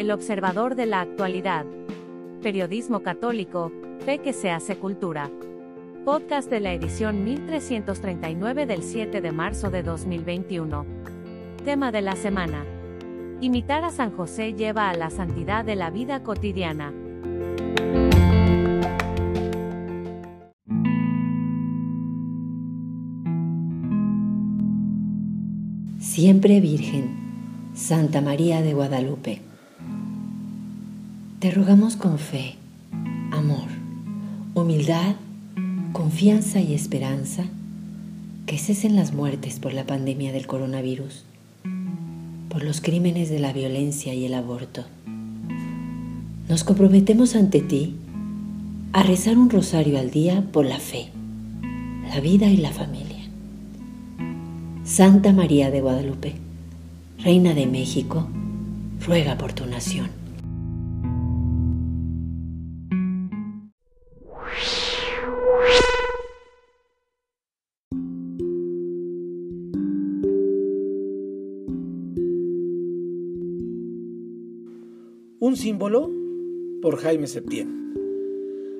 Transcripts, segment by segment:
El observador de la actualidad. Periodismo católico, fe que se hace cultura. Podcast de la edición 1339 del 7 de marzo de 2021. Tema de la semana. Imitar a San José lleva a la santidad de la vida cotidiana. Siempre Virgen, Santa María de Guadalupe. Te rogamos con fe, amor, humildad, confianza y esperanza que cesen las muertes por la pandemia del coronavirus, por los crímenes de la violencia y el aborto. Nos comprometemos ante ti a rezar un rosario al día por la fe, la vida y la familia. Santa María de Guadalupe, Reina de México, ruega por tu nación. Un símbolo por Jaime Septién.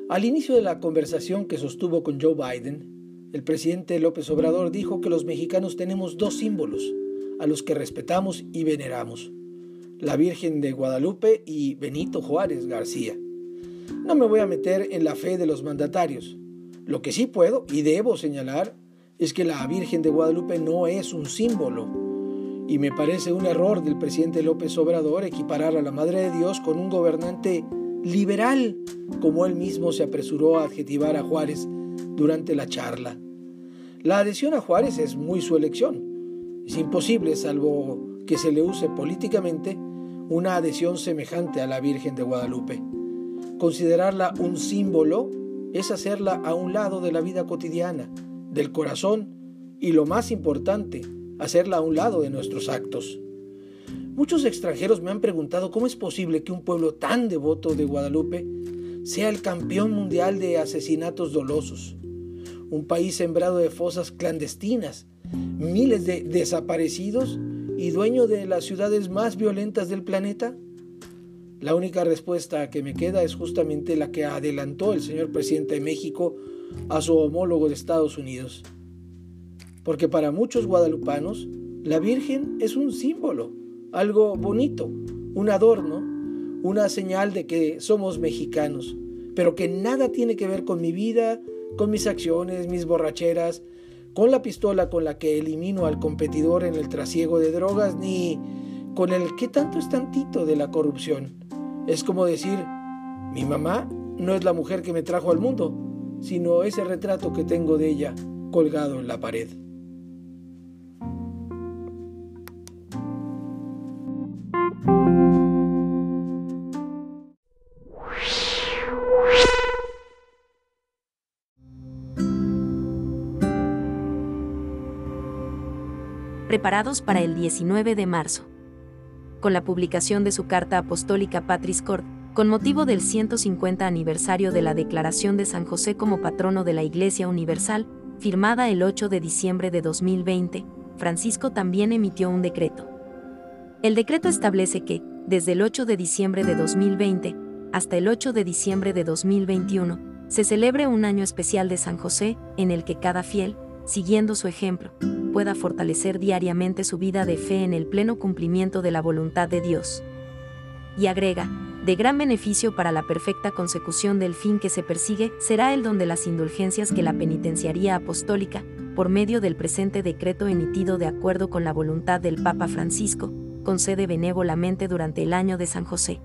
Al inicio de la conversación que sostuvo con Joe Biden, el presidente López Obrador dijo que los mexicanos tenemos dos símbolos a los que respetamos y veneramos, la Virgen de Guadalupe y Benito Juárez García. No me voy a meter en la fe de los mandatarios. Lo que sí puedo y debo señalar es que la Virgen de Guadalupe no es un símbolo. Y me parece un error del presidente López Obrador equiparar a la Madre de Dios con un gobernante liberal, como él mismo se apresuró a adjetivar a Juárez durante la charla. La adhesión a Juárez es muy su elección. Es imposible, salvo que se le use políticamente, una adhesión semejante a la Virgen de Guadalupe. Considerarla un símbolo es hacerla a un lado de la vida cotidiana, del corazón y lo más importante, hacerla a un lado de nuestros actos. Muchos extranjeros me han preguntado cómo es posible que un pueblo tan devoto de Guadalupe sea el campeón mundial de asesinatos dolosos un país sembrado de fosas clandestinas, miles de desaparecidos y dueño de las ciudades más violentas del planeta? La única respuesta que me queda es justamente la que adelantó el señor presidente de México a su homólogo de Estados Unidos. Porque para muchos guadalupanos, la Virgen es un símbolo, algo bonito, un adorno, una señal de que somos mexicanos, pero que nada tiene que ver con mi vida, con mis acciones, mis borracheras, con la pistola con la que elimino al competidor en el trasiego de drogas, ni con el qué tanto es tantito de la corrupción. Es como decir, mi mamá no es la mujer que me trajo al mundo, sino ese retrato que tengo de ella colgado en la pared. Preparados para el 19 de marzo. Con la publicación de su carta apostólica Patris Cord, con motivo del 150 aniversario de la declaración de San José como patrono de la Iglesia Universal, firmada el 8 de diciembre de 2020, Francisco también emitió un decreto. El decreto establece que, desde el 8 de diciembre de 2020 hasta el 8 de diciembre de 2021, se celebre un año especial de San José, en el que cada fiel, siguiendo su ejemplo, pueda fortalecer diariamente su vida de fe en el pleno cumplimiento de la voluntad de Dios. Y agrega, de gran beneficio para la perfecta consecución del fin que se persigue será el don de las indulgencias que la penitenciaría apostólica, por medio del presente decreto emitido de acuerdo con la voluntad del Papa Francisco, concede benévolamente durante el año de San José.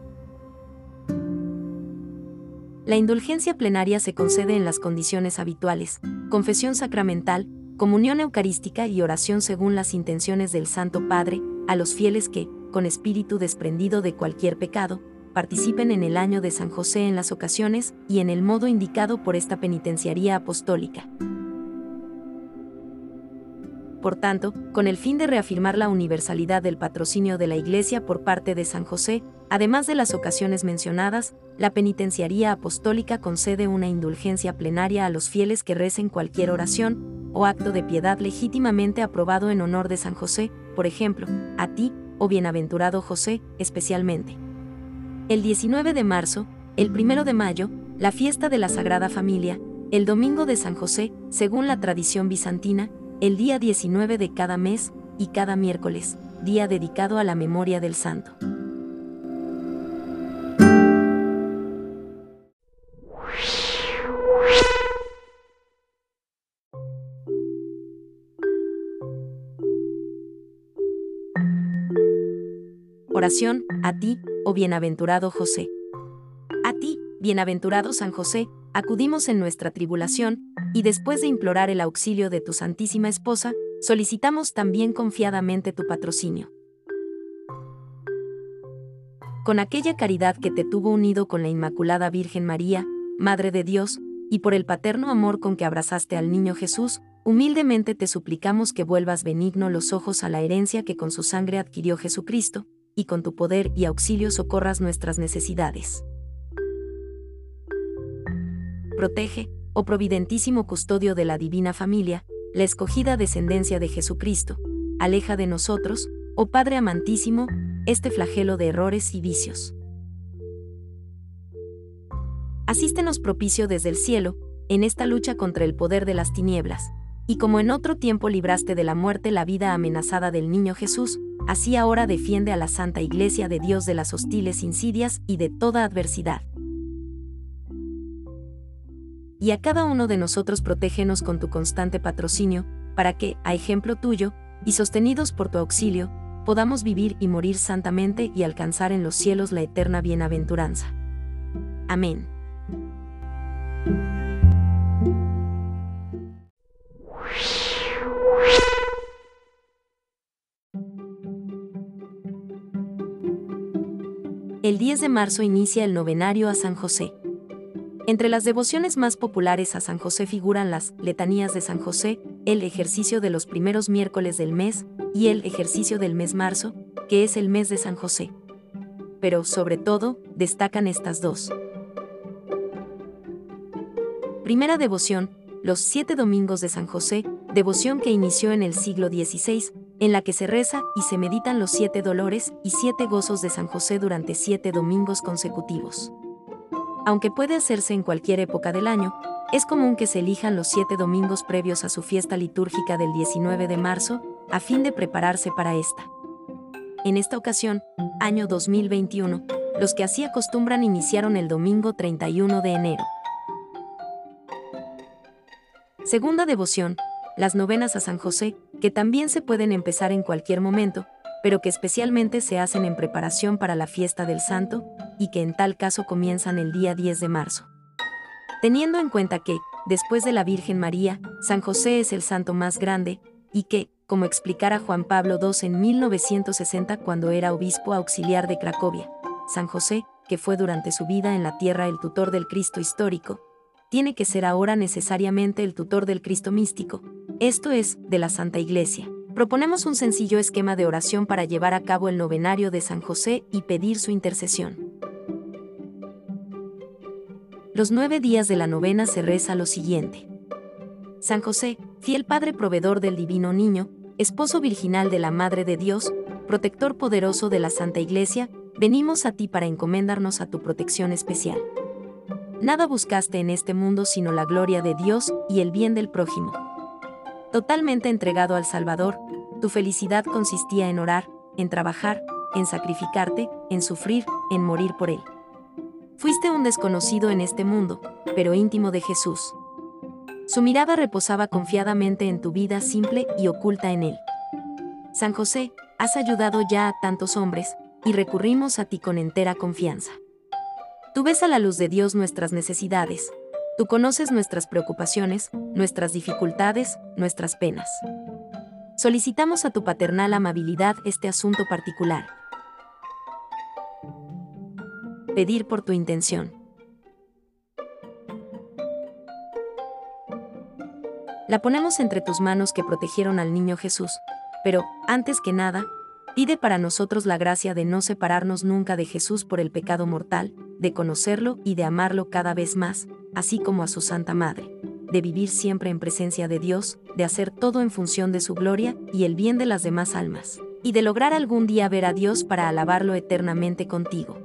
La indulgencia plenaria se concede en las condiciones habituales, confesión sacramental, comunión eucarística y oración según las intenciones del Santo Padre, a los fieles que, con espíritu desprendido de cualquier pecado, participen en el año de San José en las ocasiones y en el modo indicado por esta penitenciaría apostólica. Por tanto, con el fin de reafirmar la universalidad del patrocinio de la Iglesia por parte de San José, además de las ocasiones mencionadas, la penitenciaría apostólica concede una indulgencia plenaria a los fieles que recen cualquier oración o acto de piedad legítimamente aprobado en honor de San José, por ejemplo, a ti, oh bienaventurado José, especialmente. el 19 de marzo, el 1 de mayo, la fiesta de la Sagrada Familia, el domingo de San José, según la tradición bizantina, el día 19 de cada mes y cada miércoles, día dedicado a la memoria del santo. Oración, a ti, oh bienaventurado José. A ti, bienaventurado San José, acudimos en nuestra tribulación, y después de implorar el auxilio de tu Santísima Esposa, solicitamos también confiadamente tu patrocinio. Con aquella caridad que te tuvo unido con la Inmaculada Virgen María, Madre de Dios, y por el paterno amor con que abrazaste al niño Jesús, humildemente te suplicamos que vuelvas benigno los ojos a la herencia que con su sangre adquirió Jesucristo, y con tu poder y auxilio socorras nuestras necesidades. Protege, oh providentísimo custodio de la divina familia, la escogida descendencia de Jesucristo, aleja de nosotros, oh Padre amantísimo, este flagelo de errores y vicios. Asístenos propicio desde el cielo, en esta lucha contra el poder de las tinieblas, y como en otro tiempo libraste de la muerte la vida amenazada del niño Jesús, así ahora defiende a la Santa Iglesia de Dios de las hostiles insidias y de toda adversidad. Y a cada uno de nosotros protégenos con tu constante patrocinio, para que, a ejemplo tuyo, y sostenidos por tu auxilio, podamos vivir y morir santamente y alcanzar en los cielos la eterna bienaventuranza. Amén. el 10 de marzo inicia el novenario a San José. Entre las devociones más populares a San José figuran las letanías de San José, el ejercicio de los primeros miércoles del mes y el ejercicio del mes marzo, que es el mes de San José. Pero, sobre todo, destacan estas dos. Primera devoción, los siete domingos de San José, devoción que inició en el siglo XVI, en la que se reza y se meditan los siete dolores y siete gozos de San José durante siete domingos consecutivos. Aunque puede hacerse en cualquier época del año, es común que se elijan los siete domingos previos a su fiesta litúrgica del 19 de marzo, a fin de prepararse para esta. En esta ocasión, año 2021, los que así acostumbran iniciaron el domingo 31 de enero. Segunda devoción, las novenas a San José, que también se pueden empezar en cualquier momento, pero que especialmente se hacen en preparación para la fiesta del santo, y que en tal caso comienzan el día 10 de marzo. Teniendo en cuenta que, después de la Virgen María, San José es el santo más grande, y que, como explicara Juan Pablo II en 1960 cuando era obispo auxiliar de Cracovia, San José, que fue durante su vida en la tierra el tutor del Cristo histórico, tiene que ser ahora necesariamente el tutor del Cristo místico, esto es, de la Santa Iglesia. Proponemos un sencillo esquema de oración para llevar a cabo el novenario de San José y pedir su intercesión. Los nueve días de la novena se reza lo siguiente. San José, fiel Padre proveedor del Divino Niño, esposo virginal de la Madre de Dios, protector poderoso de la Santa Iglesia, venimos a ti para encomendarnos a tu protección especial. Nada buscaste en este mundo sino la gloria de Dios y el bien del prójimo. Totalmente entregado al Salvador, tu felicidad consistía en orar, en trabajar, en sacrificarte, en sufrir, en morir por Él. Fuiste un desconocido en este mundo, pero íntimo de Jesús. Su mirada reposaba confiadamente en tu vida simple y oculta en Él. San José, has ayudado ya a tantos hombres, y recurrimos a ti con entera confianza. Tú ves a la luz de Dios nuestras necesidades, Tú conoces nuestras preocupaciones, nuestras dificultades, nuestras penas. Solicitamos a tu paternal amabilidad este asunto particular. Pedir por tu intención. La ponemos entre tus manos que protegieron al niño Jesús, pero, antes que nada, pide para nosotros la gracia de no separarnos nunca de Jesús por el pecado mortal, de conocerlo y de amarlo cada vez más, así como a su Santa Madre, de vivir siempre en presencia de Dios, de hacer todo en función de su gloria y el bien de las demás almas, y de lograr algún día ver a Dios para alabarlo eternamente contigo.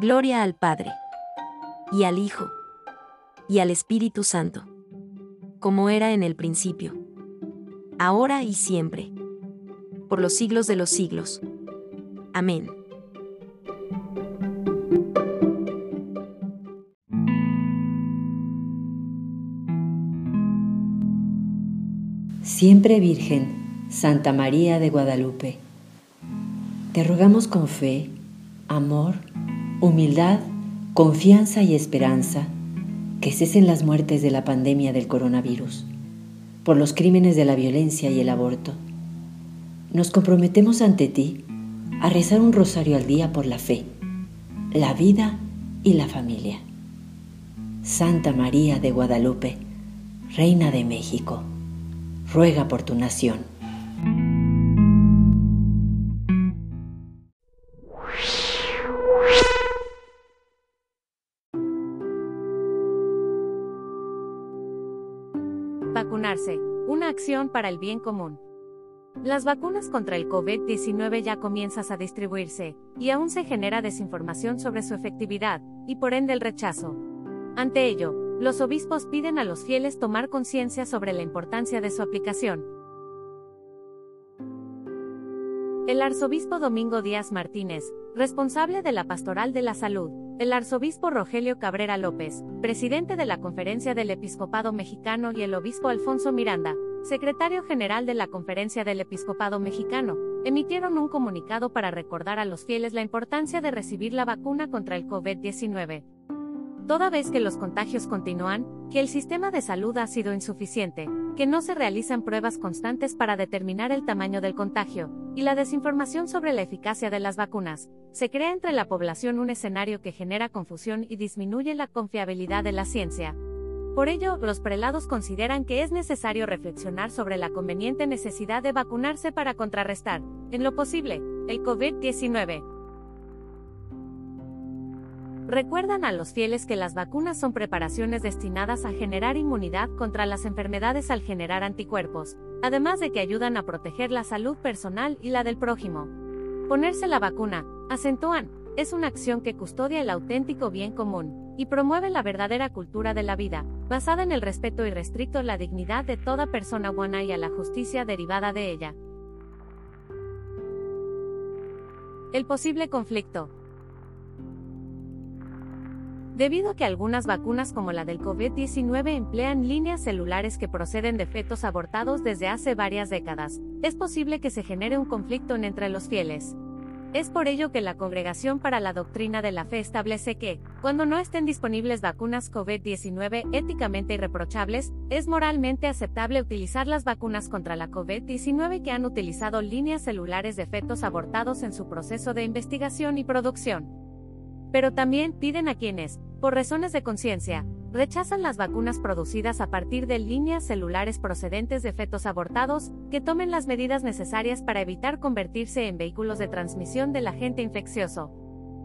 Gloria al Padre. Y al Hijo. Y al Espíritu Santo. Como era en el principio. Ahora y siempre. Por los siglos de los siglos. Amén. Siempre Virgen, Santa María de Guadalupe, te rogamos con fe, amor, humildad, confianza y esperanza que cesen las muertes de la pandemia del coronavirus, por los crímenes de la violencia y el aborto. Nos comprometemos ante ti a rezar un rosario al día por la fe, la vida y la familia. Santa María de Guadalupe, Reina de México, ruega por tu nación. Para el bien común. Las vacunas contra el COVID-19 ya comienzan a distribuirse, y aún se genera desinformación sobre su efectividad, y por ende el rechazo. Ante ello, los obispos piden a los fieles tomar conciencia sobre la importancia de su aplicación. El arzobispo Domingo Díaz Martínez, responsable de la Pastoral de la Salud, el arzobispo Rogelio Cabrera López, presidente de la Conferencia del Episcopado Mexicano y el obispo Alfonso Miranda, secretario general de la Conferencia del Episcopado Mexicano, emitieron un comunicado para recordar a los fieles la importancia de recibir la vacuna contra el COVID-19. Toda vez que los contagios continúan, que el sistema de salud ha sido insuficiente, que no se realizan pruebas constantes para determinar el tamaño del contagio, y la desinformación sobre la eficacia de las vacunas, se crea entre la población un escenario que genera confusión y disminuye la confiabilidad de la ciencia. Por ello, los prelados consideran que es necesario reflexionar sobre la conveniente necesidad de vacunarse para contrarrestar, en lo posible, el COVID-19. Recuerdan a los fieles que las vacunas son preparaciones destinadas a generar inmunidad contra las enfermedades al generar anticuerpos, además de que ayudan a proteger la salud personal y la del prójimo. Ponerse la vacuna, acentúan, es una acción que custodia el auténtico bien común y promueve la verdadera cultura de la vida, basada en el respeto irrestricto la dignidad de toda persona buena y a la justicia derivada de ella. El posible conflicto. Debido a que algunas vacunas como la del COVID-19 emplean líneas celulares que proceden de fetos abortados desde hace varias décadas, es posible que se genere un conflicto entre los fieles. Es por ello que la Congregación para la Doctrina de la Fe establece que, cuando no estén disponibles vacunas COVID-19 éticamente irreprochables, es moralmente aceptable utilizar las vacunas contra la COVID-19 que han utilizado líneas celulares de fetos abortados en su proceso de investigación y producción. Pero también piden a quienes, por razones de conciencia, rechazan las vacunas producidas a partir de líneas celulares procedentes de fetos abortados, que tomen las medidas necesarias para evitar convertirse en vehículos de transmisión del agente infeccioso.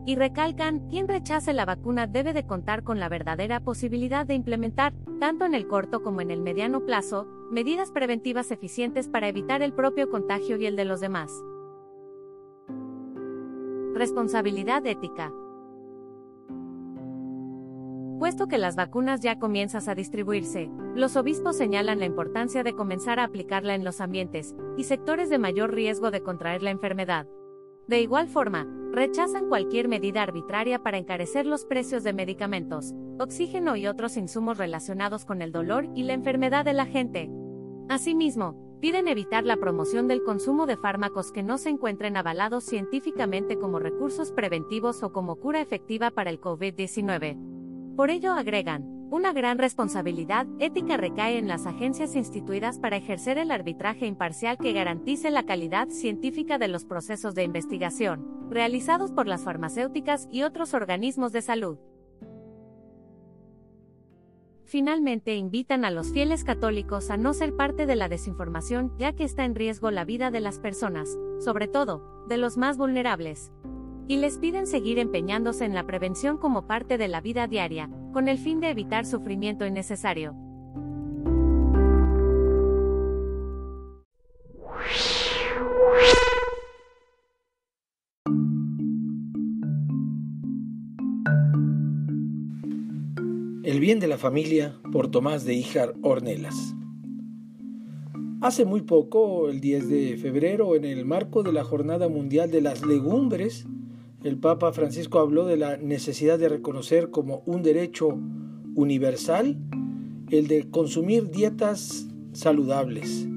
Y recalcan, quien rechace la vacuna debe de contar con la verdadera posibilidad de implementar, tanto en el corto como en el mediano plazo, medidas preventivas eficientes para evitar el propio contagio y el de los demás. Responsabilidad ética. Puesto que las vacunas ya comienzan a distribuirse, los obispos señalan la importancia de comenzar a aplicarla en los ambientes y sectores de mayor riesgo de contraer la enfermedad. De igual forma, rechazan cualquier medida arbitraria para encarecer los precios de medicamentos, oxígeno y otros insumos relacionados con el dolor y la enfermedad de la gente. Asimismo, piden evitar la promoción del consumo de fármacos que no se encuentren avalados científicamente como recursos preventivos o como cura efectiva para el COVID-19. Por ello agregan, una gran responsabilidad ética recae en las agencias instituidas para ejercer el arbitraje imparcial que garantice la calidad científica de los procesos de investigación, realizados por las farmacéuticas y otros organismos de salud. Finalmente invitan a los fieles católicos a no ser parte de la desinformación ya que está en riesgo la vida de las personas, sobre todo, de los más vulnerables y les piden seguir empeñándose en la prevención como parte de la vida diaria, con el fin de evitar sufrimiento innecesario. El bien de la familia por Tomás de Híjar Ornelas. Hace muy poco, el 10 de febrero, en el marco de la Jornada Mundial de las Legumbres, el Papa Francisco habló de la necesidad de reconocer como un derecho universal el de consumir dietas saludables.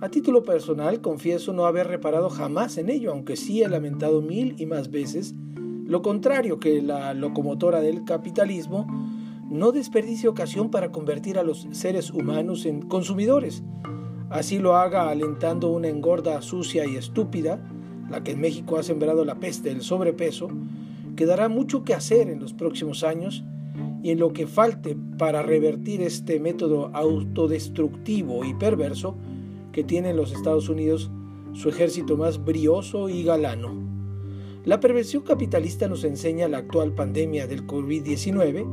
A título personal, confieso no haber reparado jamás en ello, aunque sí he lamentado mil y más veces lo contrario que la locomotora del capitalismo no desperdicie ocasión para convertir a los seres humanos en consumidores. Así lo haga alentando una engorda sucia y estúpida, la que en México ha sembrado la peste del sobrepeso, quedará mucho que hacer en los próximos años y en lo que falte para revertir este método autodestructivo y perverso que tiene en los Estados Unidos su ejército más brioso y galano. La perversión capitalista nos enseña la actual pandemia del COVID-19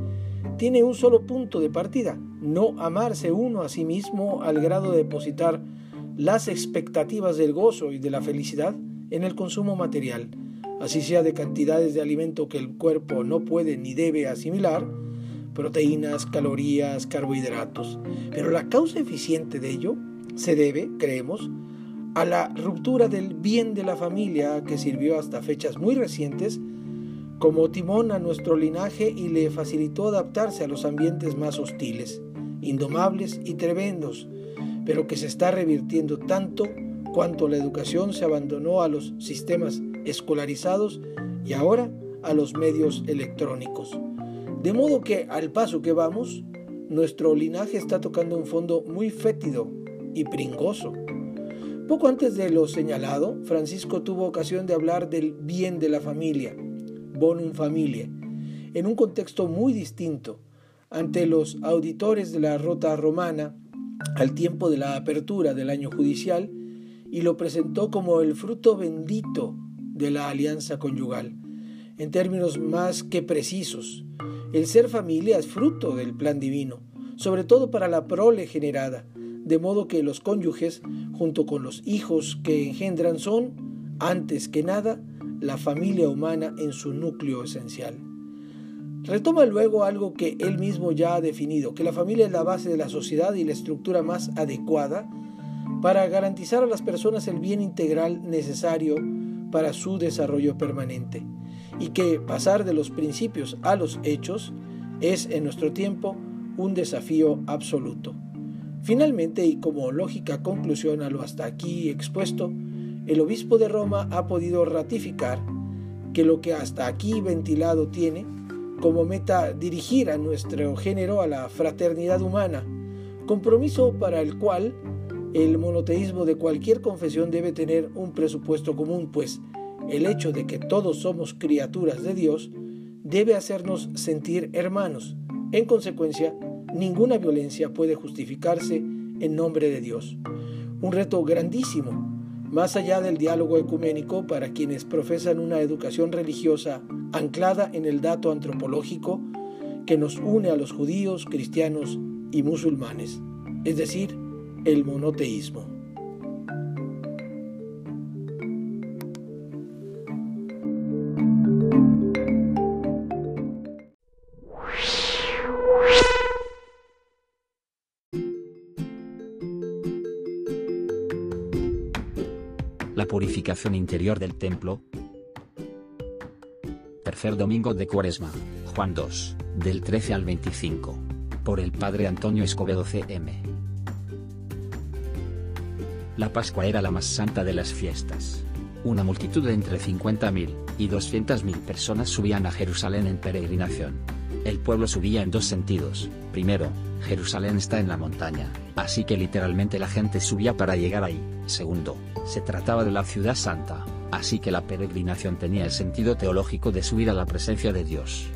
tiene un solo punto de partida, no amarse uno a sí mismo al grado de depositar las expectativas del gozo y de la felicidad en el consumo material, así sea de cantidades de alimento que el cuerpo no puede ni debe asimilar, proteínas, calorías, carbohidratos. Pero la causa eficiente de ello se debe, creemos, a la ruptura del bien de la familia que sirvió hasta fechas muy recientes como timón a nuestro linaje y le facilitó adaptarse a los ambientes más hostiles, indomables y tremendos, pero que se está revirtiendo tanto cuanto la educación se abandonó a los sistemas escolarizados y ahora a los medios electrónicos. De modo que al paso que vamos, nuestro linaje está tocando un fondo muy fétido y pringoso. Poco antes de lo señalado, Francisco tuvo ocasión de hablar del bien de la familia, bonum familia, en un contexto muy distinto, ante los auditores de la Rota Romana, al tiempo de la apertura del año judicial, y lo presentó como el fruto bendito de la alianza conyugal. En términos más que precisos, el ser familia es fruto del plan divino, sobre todo para la prole generada, de modo que los cónyuges, junto con los hijos que engendran, son, antes que nada, la familia humana en su núcleo esencial. Retoma luego algo que él mismo ya ha definido, que la familia es la base de la sociedad y la estructura más adecuada para garantizar a las personas el bien integral necesario para su desarrollo permanente y que pasar de los principios a los hechos es en nuestro tiempo un desafío absoluto. Finalmente, y como lógica conclusión a lo hasta aquí expuesto, el obispo de Roma ha podido ratificar que lo que hasta aquí ventilado tiene como meta dirigir a nuestro género a la fraternidad humana, compromiso para el cual el monoteísmo de cualquier confesión debe tener un presupuesto común, pues el hecho de que todos somos criaturas de Dios debe hacernos sentir hermanos. En consecuencia, ninguna violencia puede justificarse en nombre de Dios. Un reto grandísimo, más allá del diálogo ecuménico para quienes profesan una educación religiosa anclada en el dato antropológico que nos une a los judíos, cristianos y musulmanes, es decir, el monoteísmo. La purificación interior del templo, tercer domingo de Cuaresma, Juan 2, del 13 al 25. Por el Padre Antonio Escobedo CM. La Pascua era la más santa de las fiestas. Una multitud de entre 50.000 y 200.000 personas subían a Jerusalén en peregrinación. El pueblo subía en dos sentidos. Primero, Jerusalén está en la montaña, así que literalmente la gente subía para llegar ahí. Segundo, se trataba de la ciudad santa, así que la peregrinación tenía el sentido teológico de subir a la presencia de Dios.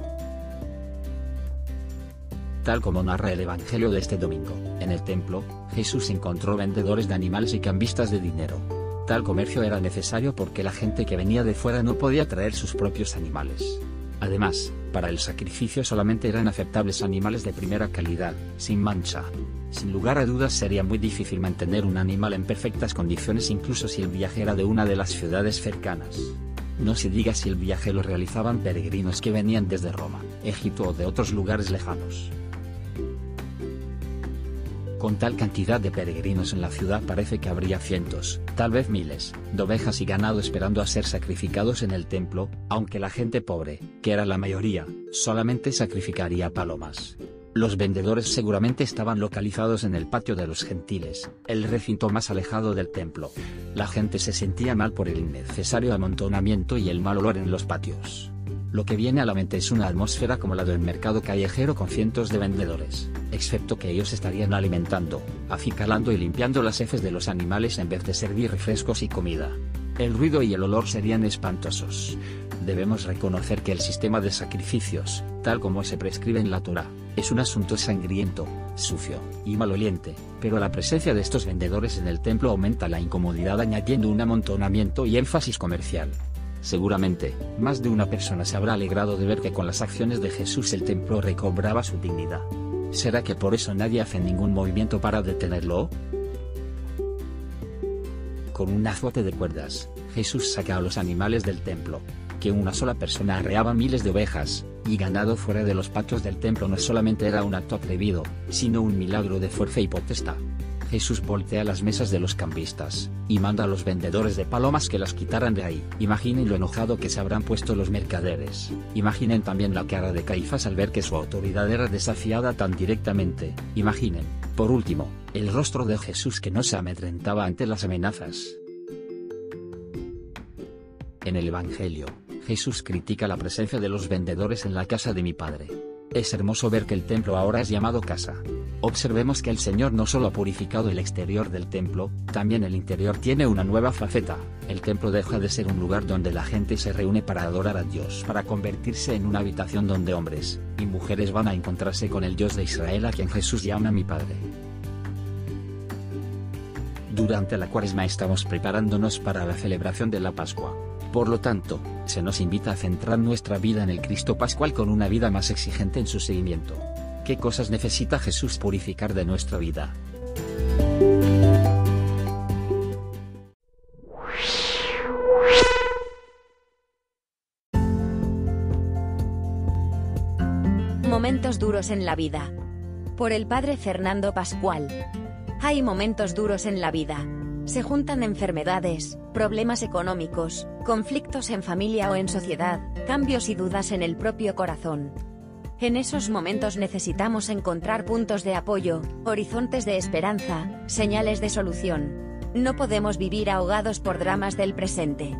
Tal como narra el Evangelio de este domingo, en el templo, Jesús encontró vendedores de animales y cambistas de dinero. Tal comercio era necesario porque la gente que venía de fuera no podía traer sus propios animales. Además, para el sacrificio solamente eran aceptables animales de primera calidad, sin mancha. Sin lugar a dudas sería muy difícil mantener un animal en perfectas condiciones incluso si el viaje era de una de las ciudades cercanas. No se diga si el viaje lo realizaban peregrinos que venían desde Roma, Egipto o de otros lugares lejanos. Con tal cantidad de peregrinos en la ciudad parece que habría cientos, tal vez miles, de ovejas y ganado esperando a ser sacrificados en el templo, aunque la gente pobre, que era la mayoría, solamente sacrificaría palomas. Los vendedores seguramente estaban localizados en el patio de los gentiles, el recinto más alejado del templo. La gente se sentía mal por el innecesario amontonamiento y el mal olor en los patios. Lo que viene a la mente es una atmósfera como la del mercado callejero con cientos de vendedores, excepto que ellos estarían alimentando, acicalando y limpiando las heces de los animales en vez de servir refrescos y comida. El ruido y el olor serían espantosos. Debemos reconocer que el sistema de sacrificios, tal como se prescribe en la Torah, es un asunto sangriento, sucio y maloliente, pero la presencia de estos vendedores en el templo aumenta la incomodidad añadiendo un amontonamiento y énfasis comercial. Seguramente, más de una persona se habrá alegrado de ver que con las acciones de Jesús el templo recobraba su dignidad. ¿Será que por eso nadie hace ningún movimiento para detenerlo? Con un azote de cuerdas, Jesús saca a los animales del templo. Que una sola persona arreaba miles de ovejas y ganado fuera de los patios del templo no solamente era un acto atrevido, sino un milagro de fuerza y potestad. Jesús voltea las mesas de los campistas, y manda a los vendedores de palomas que las quitaran de ahí. Imaginen lo enojado que se habrán puesto los mercaderes. Imaginen también la cara de Caifás al ver que su autoridad era desafiada tan directamente. Imaginen, por último, el rostro de Jesús que no se amedrentaba ante las amenazas. En el Evangelio, Jesús critica la presencia de los vendedores en la casa de mi Padre. Es hermoso ver que el templo ahora es llamado casa. Observemos que el Señor no solo ha purificado el exterior del templo, también el interior tiene una nueva faceta. El templo deja de ser un lugar donde la gente se reúne para adorar a Dios para convertirse en una habitación donde hombres y mujeres van a encontrarse con el Dios de Israel a quien Jesús llama mi Padre. Durante la cuaresma estamos preparándonos para la celebración de la Pascua. Por lo tanto, se nos invita a centrar nuestra vida en el Cristo Pascual con una vida más exigente en su seguimiento. ¿Qué cosas necesita Jesús purificar de nuestra vida? Momentos duros en la vida. Por el padre Fernando Pascual. Hay momentos duros en la vida. Se juntan enfermedades, problemas económicos, conflictos en familia o en sociedad, cambios y dudas en el propio corazón. En esos momentos necesitamos encontrar puntos de apoyo, horizontes de esperanza, señales de solución. No podemos vivir ahogados por dramas del presente.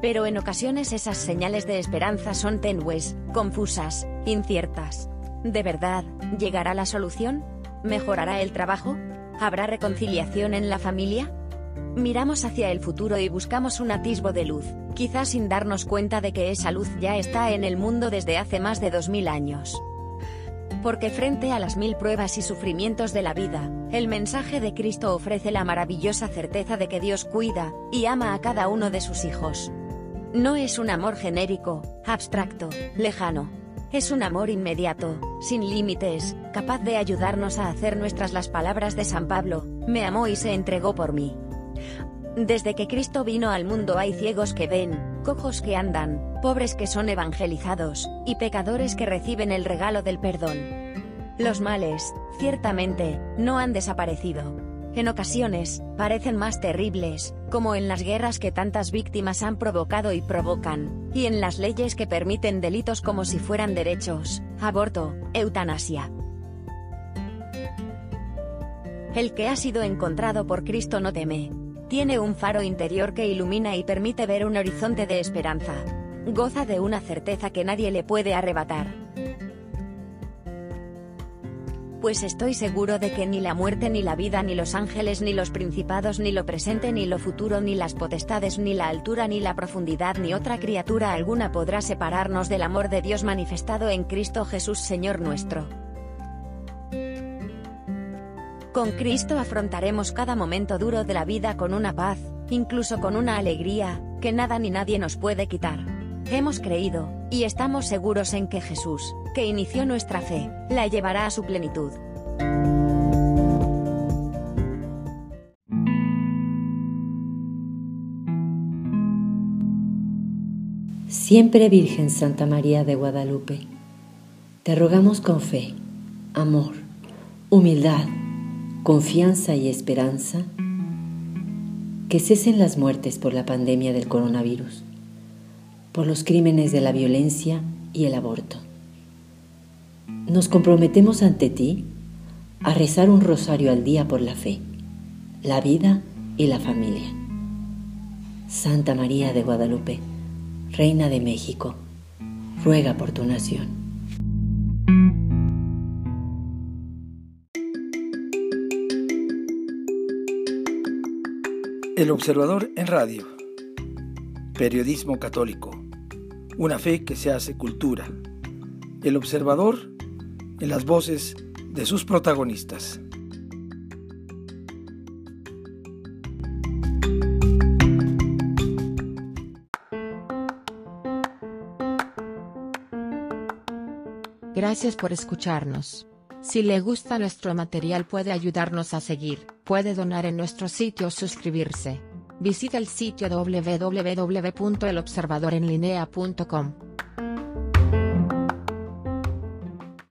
Pero en ocasiones esas señales de esperanza son tenues, confusas, inciertas. ¿De verdad, llegará la solución? ¿Mejorará el trabajo? ¿Habrá reconciliación en la familia? Miramos hacia el futuro y buscamos un atisbo de luz, quizás sin darnos cuenta de que esa luz ya está en el mundo desde hace más de 2000 años. Porque frente a las mil pruebas y sufrimientos de la vida, el mensaje de Cristo ofrece la maravillosa certeza de que Dios cuida y ama a cada uno de sus hijos. No es un amor genérico, abstracto, lejano. Es un amor inmediato, sin límites, capaz de ayudarnos a hacer nuestras las palabras de San Pablo, me amó y se entregó por mí. Desde que Cristo vino al mundo hay ciegos que ven, cojos que andan, pobres que son evangelizados, y pecadores que reciben el regalo del perdón. Los males, ciertamente, no han desaparecido. en ocasiones, parecen más terribles, como en las guerras que tantas víctimas han provocado y provocan, y en las leyes que permiten delitos como si fueran derechos, aborto, eutanasia. El que ha sido encontrado por Cristo no teme. Tiene un faro interior que ilumina y permite ver un horizonte de esperanza. Goza de una certeza que nadie le puede arrebatar. Pues estoy seguro de que ni la muerte ni la vida ni los ángeles ni los principados ni lo presente ni lo futuro ni las potestades ni la altura ni la profundidad ni otra criatura alguna podrá separarnos del amor de Dios manifestado en Cristo Jesús Señor nuestro. Con Cristo afrontaremos cada momento duro de la vida con una paz, incluso con una alegría, que nada ni nadie nos puede quitar. Hemos creído, y estamos seguros en que Jesús, que inició nuestra fe, la llevará a su plenitud. Siempre Virgen Santa María de Guadalupe, te rogamos con fe, amor, humildad, confianza y esperanza, que cesen las muertes por la pandemia del coronavirus, por los crímenes de la violencia y el aborto. Nos comprometemos ante ti a rezar un rosario al día por la fe, la vida y la familia. Santa María de Guadalupe, Reina de México, ruega por tu nación. El Observador en Radio. Periodismo católico. Una fe que se hace cultura. El Observador en las voces de sus protagonistas. Gracias por escucharnos. Si le gusta nuestro material puede ayudarnos a seguir, puede donar en nuestro sitio o suscribirse. Visita el sitio www.elobservadorenlinea.com.